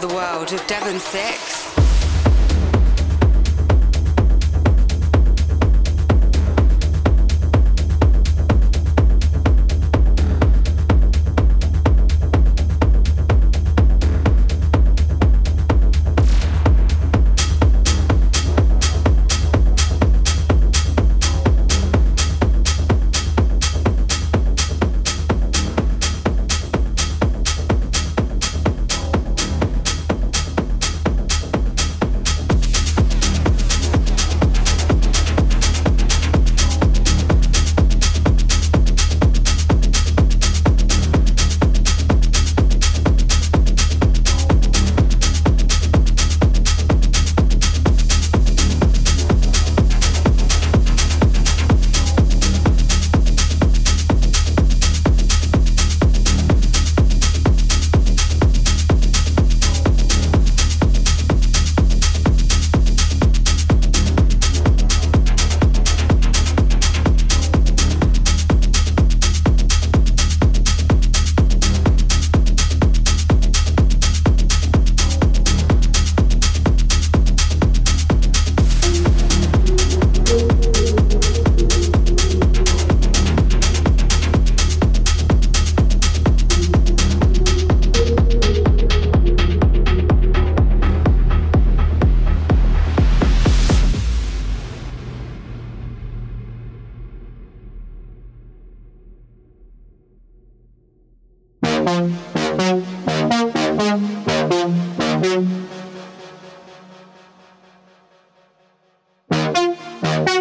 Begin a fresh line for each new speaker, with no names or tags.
the world of Devon Six. Bye.